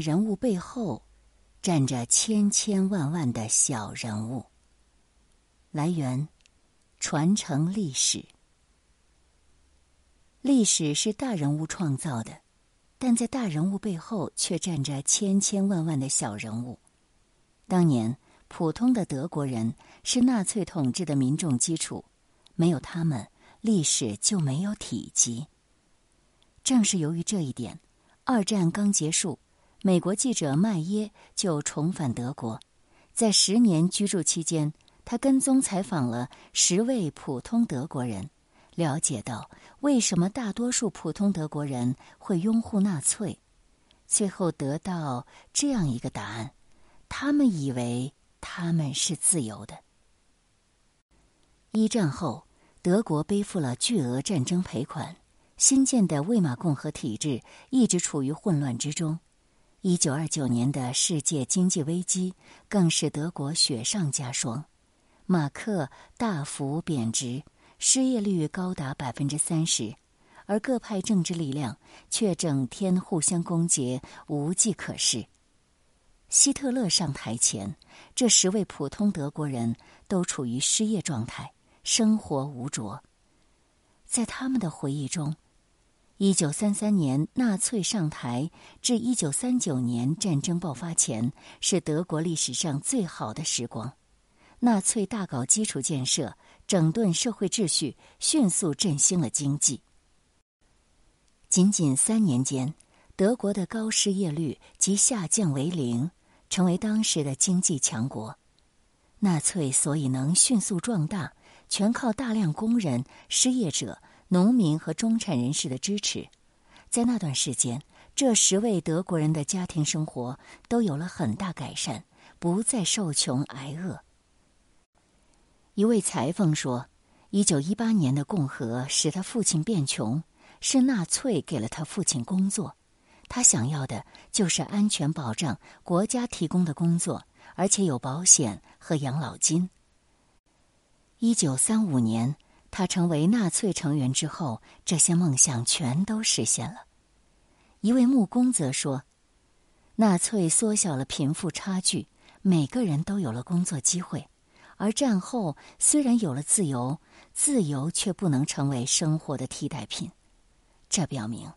人物背后站着千千万万的小人物。来源：传承历史。历史是大人物创造的，但在大人物背后却站着千千万万的小人物。当年，普通的德国人是纳粹统治的民众基础，没有他们，历史就没有体积。正是由于这一点，二战刚结束，美国记者麦耶就重返德国，在十年居住期间。他跟踪采访了十位普通德国人，了解到为什么大多数普通德国人会拥护纳粹，最后得到这样一个答案：他们以为他们是自由的。一战后，德国背负了巨额战争赔款，新建的魏玛共和体制一直处于混乱之中。一九二九年的世界经济危机更是德国雪上加霜。马克大幅贬值，失业率高达百分之三十，而各派政治力量却整天互相攻讦，无计可施。希特勒上台前，这十位普通德国人都处于失业状态，生活无着。在他们的回忆中，一九三三年纳粹上台至一九三九年战争爆发前，是德国历史上最好的时光。纳粹大搞基础建设，整顿社会秩序，迅速振兴了经济。仅仅三年间，德国的高失业率即下降为零，成为当时的经济强国。纳粹所以能迅速壮大，全靠大量工人、失业者、农民和中产人士的支持。在那段时间，这十位德国人的家庭生活都有了很大改善，不再受穷挨饿。一位裁缝说：“一九一八年的共和使他父亲变穷，是纳粹给了他父亲工作。他想要的就是安全保障，国家提供的工作，而且有保险和养老金。”一九三五年，他成为纳粹成员之后，这些梦想全都实现了。一位木工则说：“纳粹缩小了贫富差距，每个人都有了工作机会。”而战后虽然有了自由，自由却不能成为生活的替代品。这表明，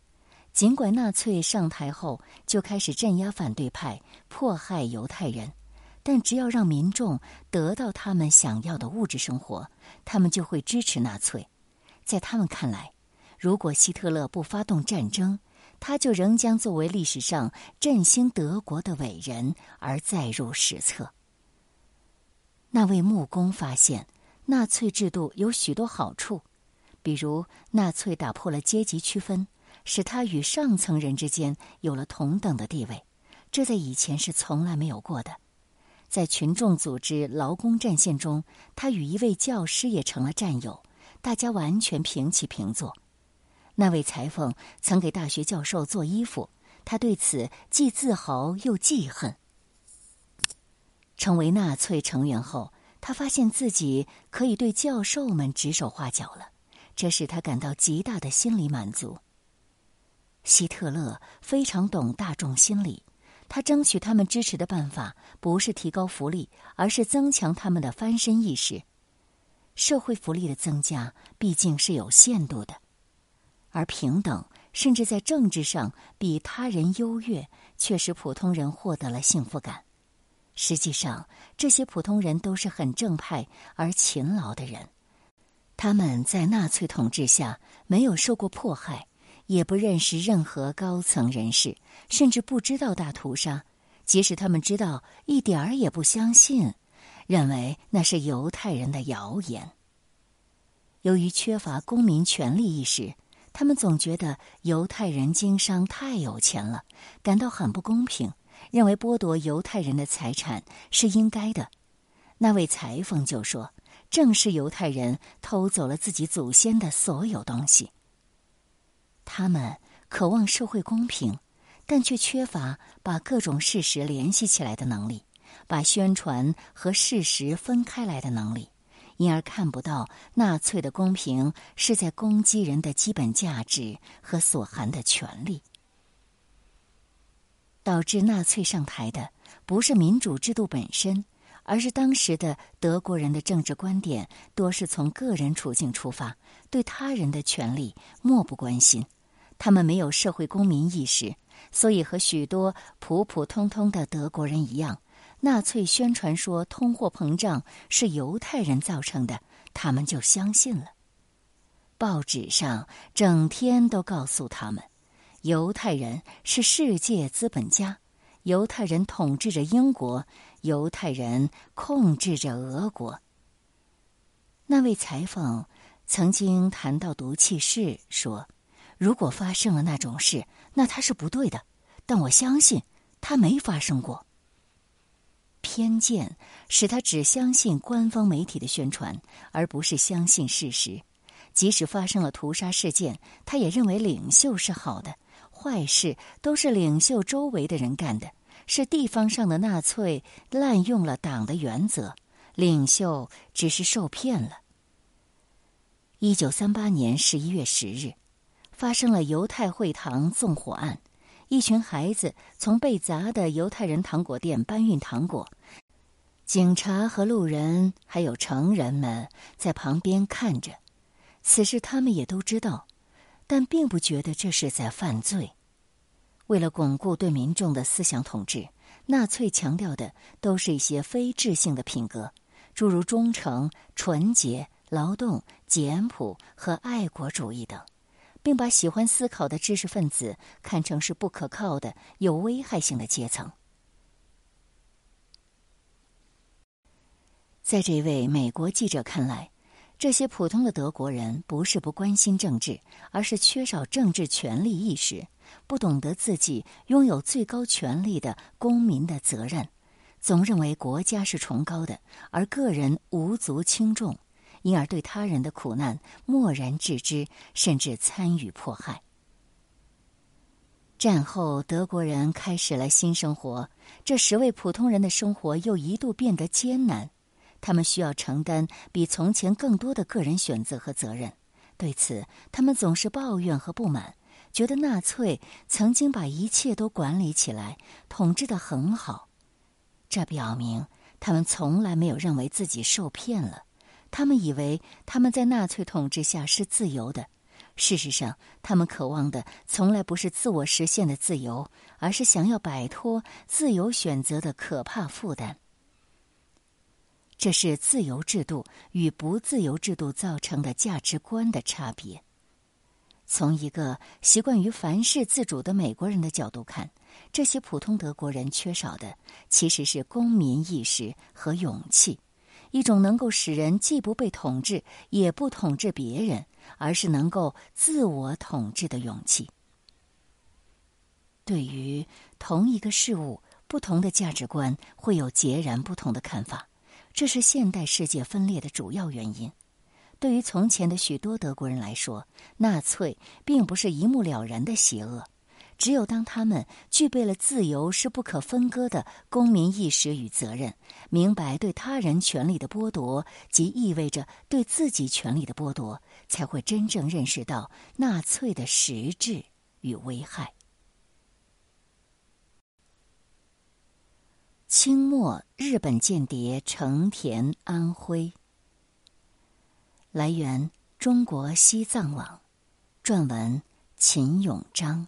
尽管纳粹上台后就开始镇压反对派、迫害犹太人，但只要让民众得到他们想要的物质生活，他们就会支持纳粹。在他们看来，如果希特勒不发动战争，他就仍将作为历史上振兴德国的伟人而载入史册。那位木工发现，纳粹制度有许多好处，比如纳粹打破了阶级区分，使他与上层人之间有了同等的地位，这在以前是从来没有过的。在群众组织劳工战线中，他与一位教师也成了战友，大家完全平起平坐。那位裁缝曾给大学教授做衣服，他对此既自豪又记恨。成为纳粹成员后，他发现自己可以对教授们指手画脚了，这使他感到极大的心理满足。希特勒非常懂大众心理，他争取他们支持的办法不是提高福利，而是增强他们的翻身意识。社会福利的增加毕竟是有限度的，而平等甚至在政治上比他人优越，却使普通人获得了幸福感。实际上，这些普通人都是很正派而勤劳的人。他们在纳粹统治下没有受过迫害，也不认识任何高层人士，甚至不知道大屠杀。即使他们知道，一点儿也不相信，认为那是犹太人的谣言。由于缺乏公民权利意识，他们总觉得犹太人经商太有钱了，感到很不公平。认为剥夺犹太人的财产是应该的，那位裁缝就说：“正是犹太人偷走了自己祖先的所有东西。”他们渴望社会公平，但却缺乏把各种事实联系起来的能力，把宣传和事实分开来的能力，因而看不到纳粹的公平是在攻击人的基本价值和所含的权利。导致纳粹上台的不是民主制度本身，而是当时的德国人的政治观点多是从个人处境出发，对他人的权利漠不关心。他们没有社会公民意识，所以和许多普普通通的德国人一样，纳粹宣传说通货膨胀是犹太人造成的，他们就相信了。报纸上整天都告诉他们，犹太人是世界资本家，犹太人统治着英国，犹太人控制着俄国。那位裁缝曾经谈到毒气室，说。如果发生了那种事，那他是不对的。但我相信他没发生过。偏见使他只相信官方媒体的宣传，而不是相信事实。即使发生了屠杀事件，他也认为领袖是好的，坏事都是领袖周围的人干的，是地方上的纳粹滥用了党的原则，领袖只是受骗了。一九三八年十一月十日。发生了犹太会堂纵火案，一群孩子从被砸的犹太人糖果店搬运糖果，警察和路人还有成人们在旁边看着。此事他们也都知道，但并不觉得这是在犯罪。为了巩固对民众的思想统治，纳粹强调的都是一些非智性的品格，诸如忠诚、纯洁、劳动、简朴和爱国主义等。并把喜欢思考的知识分子看成是不可靠的、有危害性的阶层。在这位美国记者看来，这些普通的德国人不是不关心政治，而是缺少政治权利意识，不懂得自己拥有最高权力的公民的责任，总认为国家是崇高的，而个人无足轻重。因而对他人的苦难漠然置之，甚至参与迫害。战后，德国人开始了新生活，这十位普通人的生活又一度变得艰难。他们需要承担比从前更多的个人选择和责任，对此，他们总是抱怨和不满，觉得纳粹曾经把一切都管理起来，统治的很好。这表明他们从来没有认为自己受骗了。他们以为他们在纳粹统治下是自由的，事实上，他们渴望的从来不是自我实现的自由，而是想要摆脱自由选择的可怕负担。这是自由制度与不自由制度造成的价值观的差别。从一个习惯于凡事自主的美国人的角度看，这些普通德国人缺少的其实是公民意识和勇气。一种能够使人既不被统治，也不统治别人，而是能够自我统治的勇气。对于同一个事物，不同的价值观会有截然不同的看法，这是现代世界分裂的主要原因。对于从前的许多德国人来说，纳粹并不是一目了然的邪恶。只有当他们具备了自由是不可分割的公民意识与责任，明白对他人权利的剥夺即意味着对自己权利的剥夺，才会真正认识到纳粹的实质与危害。清末日本间谍成田安辉。来源：中国西藏网，撰文：秦永章。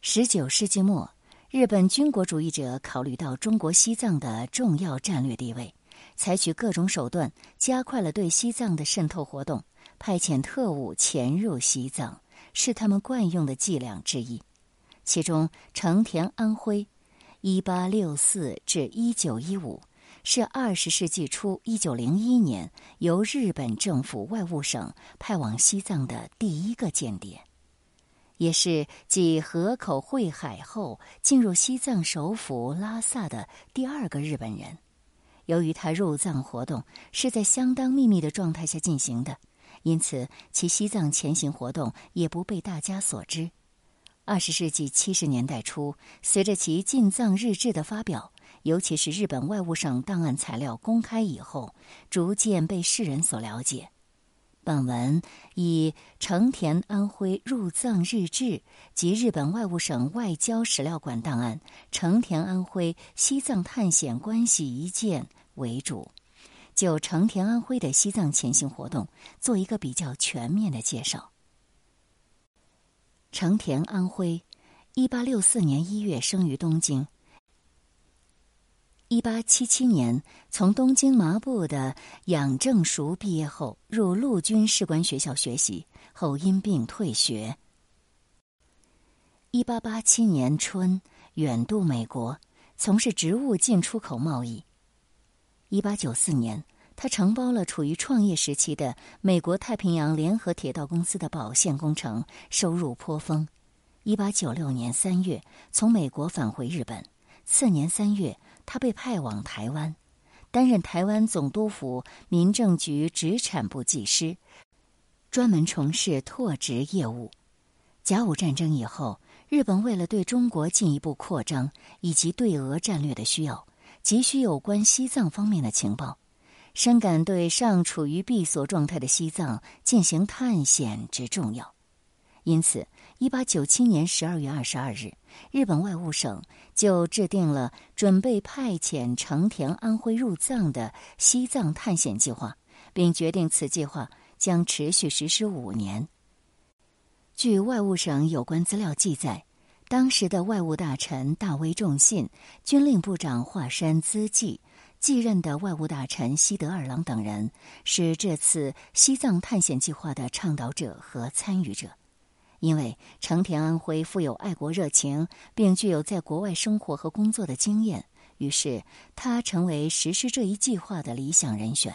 十九世纪末，日本军国主义者考虑到中国西藏的重要战略地位，采取各种手段加快了对西藏的渗透活动，派遣特务潜入西藏，是他们惯用的伎俩之一。其中，成田安徽（一八六四至一九一五）是二十世纪初一九零一年由日本政府外务省派往西藏的第一个间谍。也是继河口会海后进入西藏首府拉萨的第二个日本人。由于他入藏活动是在相当秘密的状态下进行的，因此其西藏前行活动也不被大家所知。二十世纪七十年代初，随着其进藏日志的发表，尤其是日本外务省档案材料公开以后，逐渐被世人所了解。本文以成田安徽入藏日志及日本外务省外交史料馆档案《成田安徽西藏探险关系一件》为主，就成田安徽的西藏前行活动做一个比较全面的介绍。成田安徽，一八六四年一月生于东京。一八七七年，从东京麻布的养正塾毕业后，入陆军士官学校学习，后因病退学。一八八七年春，远渡美国，从事植物进出口贸易。一八九四年，他承包了处于创业时期的美国太平洋联合铁道公司的保线工程，收入颇丰。一八九六年三月，从美国返回日本，次年三月。他被派往台湾，担任台湾总督府民政局殖产部技师，专门从事拓殖业务。甲午战争以后，日本为了对中国进一步扩张以及对俄战略的需要，急需有关西藏方面的情报，深感对尚处于闭锁状态的西藏进行探险之重要，因此。一八九七年十二月二十二日，日本外务省就制定了准备派遣成田安徽入藏的西藏探险计划，并决定此计划将持续实施五年。据外务省有关资料记载，当时的外务大臣大威重信、军令部长华山资纪、继任的外务大臣西德二郎等人是这次西藏探险计划的倡导者和参与者。因为成田安徽富有爱国热情，并具有在国外生活和工作的经验，于是他成为实施这一计划的理想人选。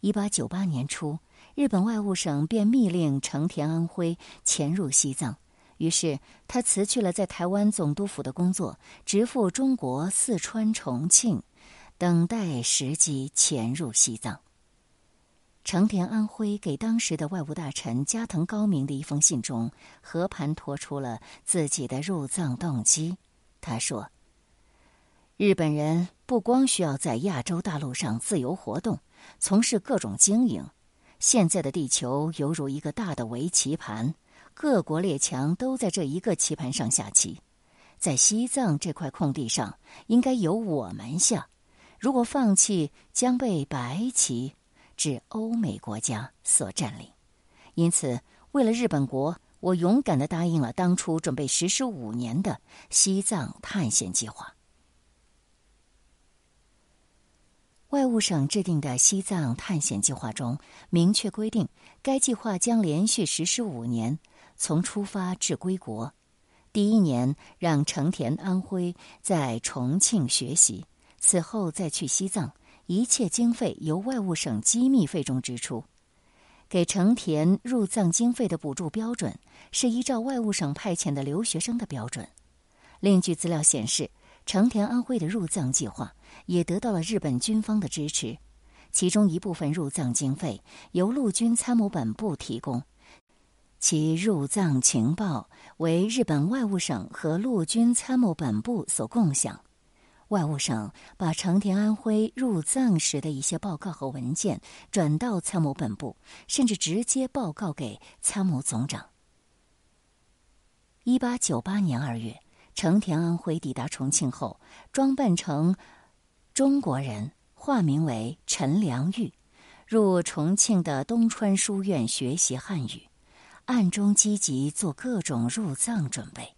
一八九八年初，日本外务省便密令成田安徽潜入西藏，于是他辞去了在台湾总督府的工作，直赴中国四川重庆，等待时机潜入西藏。成田安徽给当时的外务大臣加藤高明的一封信中，和盘托出了自己的入藏动机。他说：“日本人不光需要在亚洲大陆上自由活动，从事各种经营。现在的地球犹如一个大的围棋盘，各国列强都在这一个棋盘上下棋。在西藏这块空地上，应该由我们下。如果放弃，将被白棋。”至欧美国家所占领，因此，为了日本国，我勇敢的答应了当初准备实施五年的西藏探险计划。外务省制定的西藏探险计划中明确规定，该计划将连续实施五年，从出发至归国。第一年让成田安徽在重庆学习，此后再去西藏。一切经费由外务省机密费中支出，给成田入藏经费的补助标准是依照外务省派遣的留学生的标准。另据资料显示，成田安徽的入藏计划也得到了日本军方的支持，其中一部分入藏经费由陆军参谋本部提供，其入藏情报为日本外务省和陆军参谋本部所共享。外务省把成田安徽入藏时的一些报告和文件转到参谋本部，甚至直接报告给参谋总长。一八九八年二月，成田安徽抵达重庆后，装扮成中国人，化名为陈良玉，入重庆的东川书院学习汉语，暗中积极做各种入藏准备。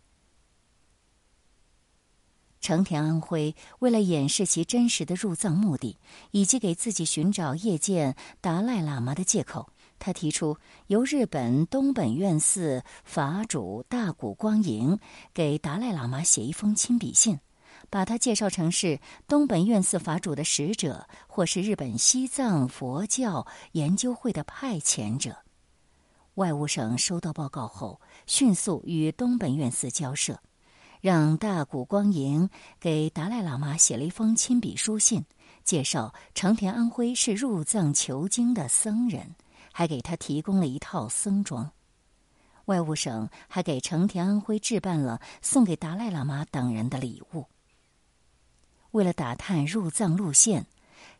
成田安徽为了掩饰其真实的入藏目的，以及给自己寻找谒见达赖喇嘛的借口，他提出由日本东本院寺法主大谷光莹给达赖喇嘛写一封亲笔信，把他介绍成是东本院寺法主的使者，或是日本西藏佛教研究会的派遣者。外务省收到报告后，迅速与东本院寺交涉。让大谷光迎给达赖喇嘛写了一封亲笔书信，介绍成田安徽是入藏求经的僧人，还给他提供了一套僧装。外务省还给成田安徽置办了送给达赖喇嘛等人的礼物。为了打探入藏路线，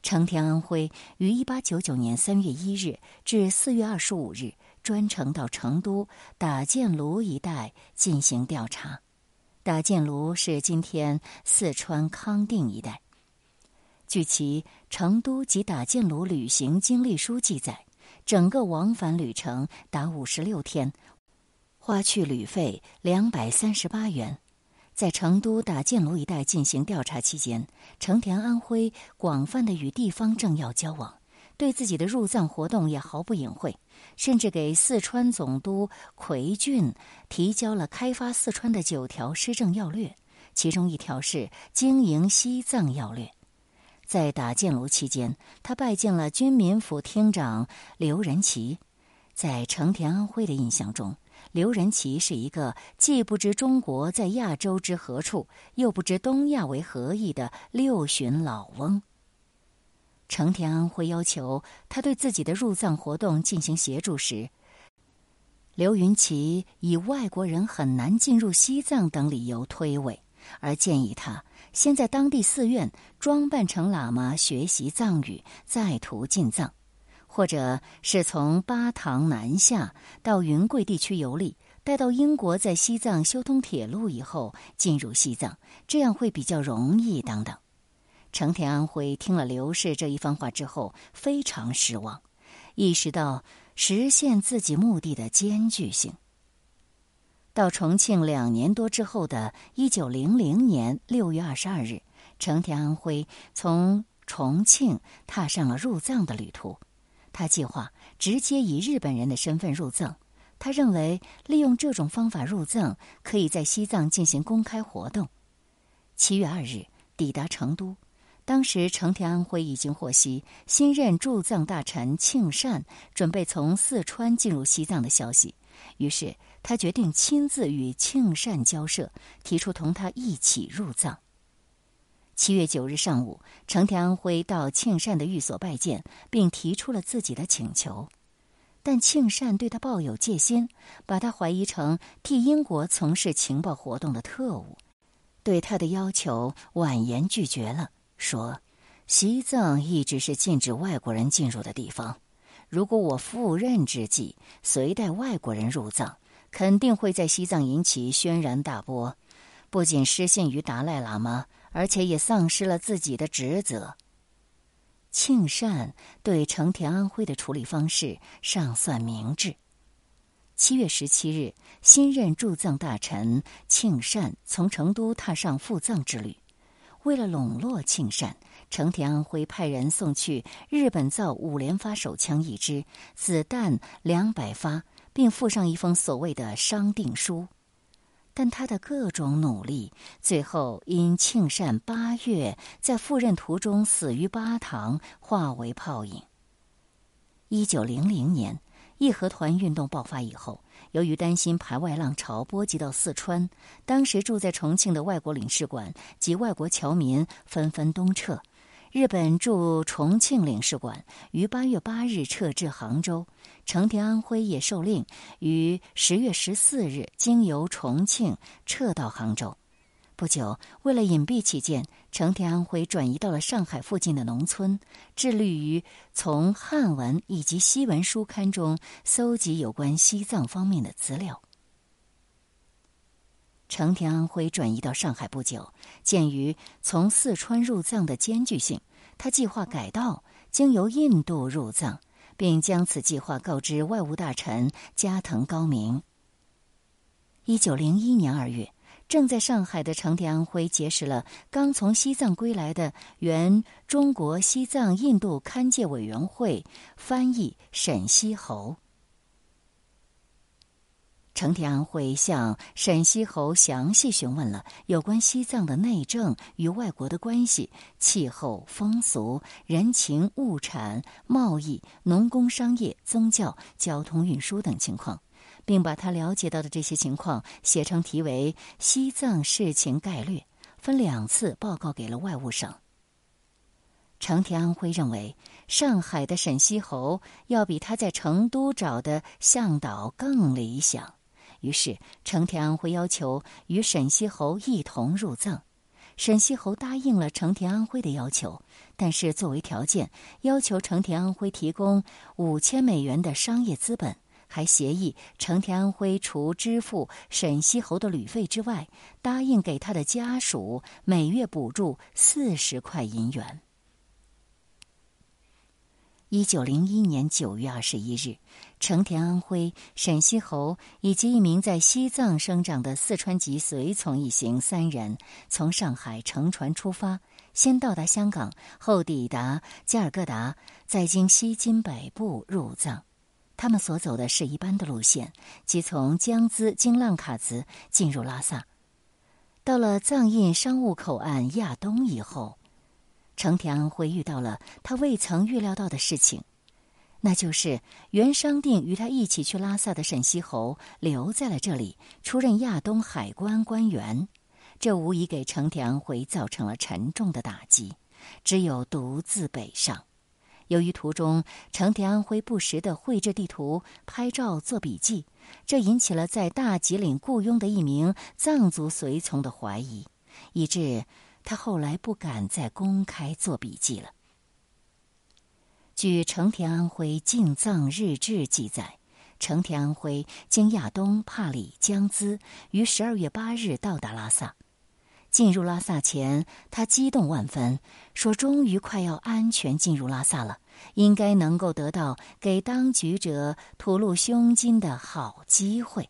成田安徽于一八九九年三月一日至四月二十五日专程到成都打箭炉一带进行调查。打箭炉是今天四川康定一带。据其成都及打箭炉旅行经历书记载，整个往返旅程达五十六天，花去旅费两百三十八元。在成都打箭炉一带进行调查期间，成田安徽广泛的与地方政要交往，对自己的入藏活动也毫不隐晦，甚至给四川总督奎俊提交了开发四川的九条施政要略，其中一条是经营西藏要略。在打箭炉期间，他拜见了军民府厅长刘仁奇。在成田安徽的印象中，刘仁奇是一个既不知中国在亚洲之何处，又不知东亚为何意的六旬老翁。成田安徽要求他对自己的入藏活动进行协助时，刘云奇以外国人很难进入西藏等理由推诿，而建议他。先在当地寺院装扮成喇嘛学习藏语，再途进藏，或者是从巴塘南下到云贵地区游历，待到英国在西藏修通铁路以后进入西藏，这样会比较容易。等等，成田安徽听了刘氏这一番话之后，非常失望，意识到实现自己目的的艰巨性。到重庆两年多之后的一九零零年六月二十二日，成田安徽从重庆踏上了入藏的旅途。他计划直接以日本人的身份入藏。他认为利用这种方法入藏，可以在西藏进行公开活动。七月二日抵达成都，当时成田安徽已经获悉新任驻藏大臣庆善准备从四川进入西藏的消息，于是。他决定亲自与庆善交涉，提出同他一起入藏。七月九日上午，成田安徽到庆善的寓所拜见，并提出了自己的请求，但庆善对他抱有戒心，把他怀疑成替英国从事情报活动的特务，对他的要求婉言拒绝了，说：“西藏一直是禁止外国人进入的地方，如果我赴任之际随带外国人入藏。”肯定会在西藏引起轩然大波，不仅失信于达赖喇嘛，而且也丧失了自己的职责。庆善对成田安徽的处理方式尚算明智。七月十七日，新任驻藏大臣庆善从成都踏上赴藏之旅。为了笼络庆善，成田安辉派人送去日本造五连发手枪一支，子弹两百发。并附上一封所谓的商定书，但他的各种努力，最后因庆善八月在赴任途中死于巴塘，化为泡影。一九零零年义和团运动爆发以后，由于担心排外浪潮波及到四川，当时住在重庆的外国领事馆及外国侨民纷纷东撤。日本驻重庆领事馆于八月八日撤至杭州，成田安徽也受令于十月十四日经由重庆撤到杭州。不久，为了隐蔽起见，成田安徽转移到了上海附近的农村，致力于从汉文以及西文书刊中搜集有关西藏方面的资料。成田安徽转移到上海不久，鉴于从四川入藏的艰巨性，他计划改道经由印度入藏，并将此计划告知外务大臣加藤高明。一九零一年二月，正在上海的成田安徽结识了刚从西藏归来的原中国西藏印度勘界委员会翻译沈西侯。成田安徽向沈西侯详细询问了有关西藏的内政与外国的关系、气候、风俗、人情、物产、贸易、农工商业、宗教、交通运输等情况，并把他了解到的这些情况写成题为《西藏事情概略》，分两次报告给了外务省。成田安徽认为，上海的沈西侯要比他在成都找的向导更理想。于是，成田安徽要求与沈西侯一同入藏。沈西侯答应了成田安徽的要求，但是作为条件，要求成田安徽提供五千美元的商业资本，还协议成田安徽除支付沈西侯的旅费之外，答应给他的家属每月补助四十块银元。一九零一年九月二十一日，成田安徽、沈西侯以及一名在西藏生长的四川籍随从一行三人从上海乘船出发，先到达香港，后抵达加尔各答，再经西津北部入藏。他们所走的是一般的路线，即从江孜经浪卡兹进入拉萨。到了藏印商务口岸亚东以后。成田安徽遇到了他未曾预料到的事情，那就是原商定与他一起去拉萨的沈西侯留在了这里，出任亚东海关官员。这无疑给成田安徽造成了沉重的打击，只有独自北上。由于途中成田安徽不时的绘制地图、拍照、做笔记，这引起了在大吉岭雇佣的一名藏族随从的怀疑，以致。他后来不敢再公开做笔记了。据成田安徽进藏日志记载，成田安徽经亚东、帕里、江孜，于十二月八日到达拉萨。进入拉萨前，他激动万分，说：“终于快要安全进入拉萨了，应该能够得到给当局者吐露胸襟的好机会。”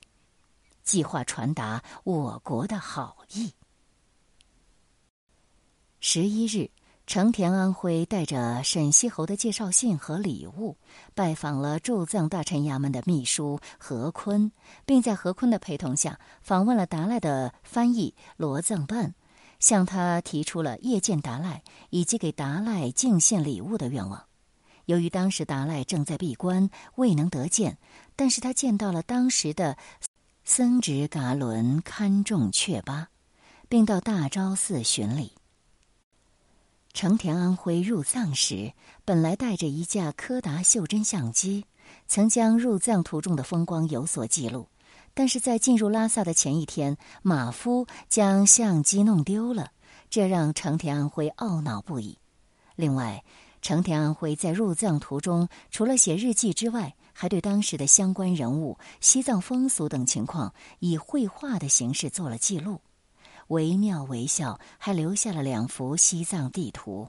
计划传达我国的好意。十一日，成田安徽带着沈西侯的介绍信和礼物，拜访了驻藏大臣衙门的秘书何坤，并在何坤的陪同下访问了达赖的翻译罗藏办，向他提出了谒见达赖以及给达赖敬献礼物的愿望。由于当时达赖正在闭关，未能得见，但是他见到了当时的僧值噶伦堪众却巴，并到大昭寺巡礼。成田安徽入藏时，本来带着一架柯达袖珍相机，曾将入藏途中的风光有所记录。但是在进入拉萨的前一天，马夫将相机弄丢了，这让成田安徽懊恼不已。另外，成田安辉在入藏途中，除了写日记之外，还对当时的相关人物、西藏风俗等情况以绘画的形式做了记录。惟妙惟肖，还留下了两幅西藏地图。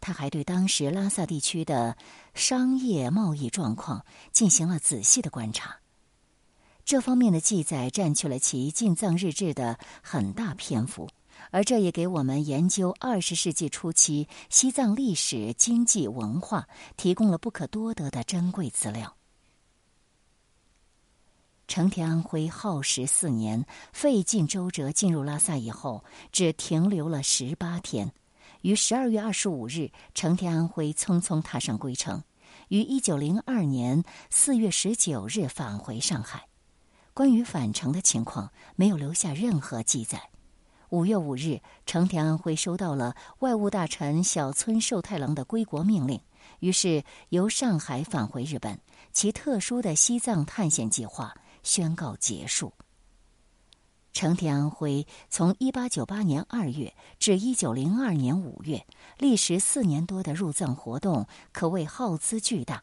他还对当时拉萨地区的商业贸易状况进行了仔细的观察。这方面的记载占据了其进藏日志的很大篇幅，而这也给我们研究二十世纪初期西藏历史、经济、文化提供了不可多得的珍贵资料。成田安徽耗时四年，费尽周折进入拉萨以后，只停留了十八天。于十二月二十五日，成田安徽匆匆踏上归程，于一九零二年四月十九日返回上海。关于返程的情况，没有留下任何记载。五月五日，成田安徽收到了外务大臣小村寿太郎的归国命令，于是由上海返回日本，其特殊的西藏探险计划。宣告结束。成田安徽从一八九八年二月至一九零二年五月，历时四年多的入藏活动可谓耗资巨大。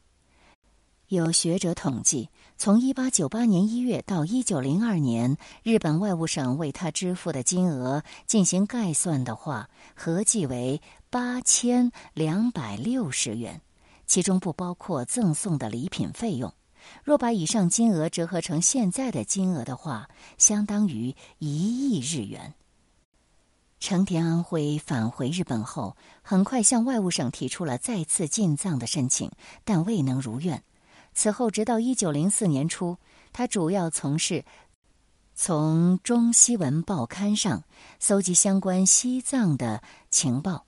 有学者统计，从一八九八年一月到一九零二年，日本外务省为他支付的金额进行概算的话，合计为八千两百六十元，其中不包括赠送的礼品费用。若把以上金额折合成现在的金额的话，相当于一亿日元。成田安徽返回日本后，很快向外务省提出了再次进藏的申请，但未能如愿。此后，直到一九零四年初，他主要从事从中西文报刊上搜集相关西藏的情报，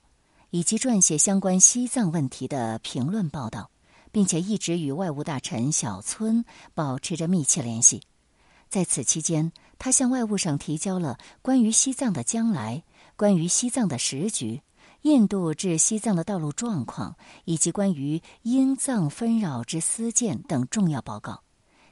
以及撰写相关西藏问题的评论报道。并且一直与外务大臣小村保持着密切联系。在此期间，他向外务省提交了关于西藏的将来、关于西藏的时局、印度至西藏的道路状况以及关于英藏纷扰之私建等重要报告。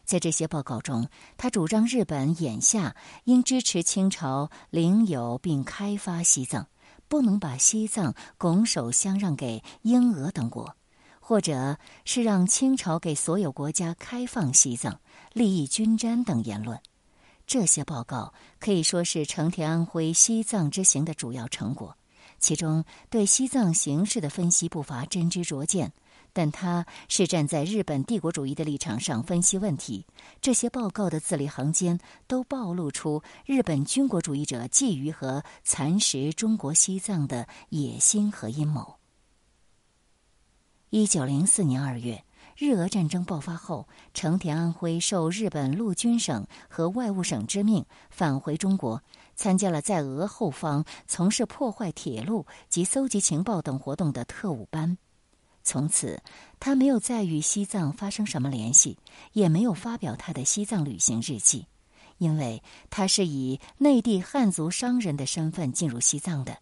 在这些报告中，他主张日本眼下应支持清朝领有并开发西藏，不能把西藏拱手相让给英俄等国，或者是让清朝给所有国家开放西藏，利益均沾等言论。这些报告可以说是成田安徽西藏之行的主要成果，其中对西藏形势的分析不乏真知灼见。但他是站在日本帝国主义的立场上分析问题，这些报告的字里行间都暴露出日本军国主义者觊觎和蚕食中国西藏的野心和阴谋。一九零四年二月，日俄战争爆发后，成田安徽受日本陆军省和外务省之命返回中国，参加了在俄后方从事破坏铁路及搜集情报等活动的特务班。从此，他没有再与西藏发生什么联系，也没有发表他的西藏旅行日记，因为他是以内地汉族商人的身份进入西藏的。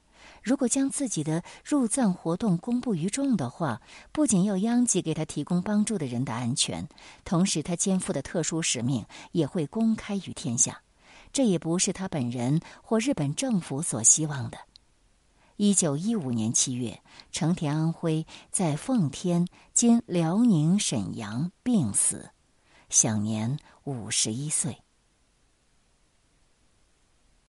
如果将自己的入藏活动公布于众的话，不仅要殃及给他提供帮助的人的安全，同时他肩负的特殊使命也会公开于天下。这也不是他本人或日本政府所希望的。一九一五年七月，成田安徽在奉天（今辽宁沈阳）病死，享年五十一岁。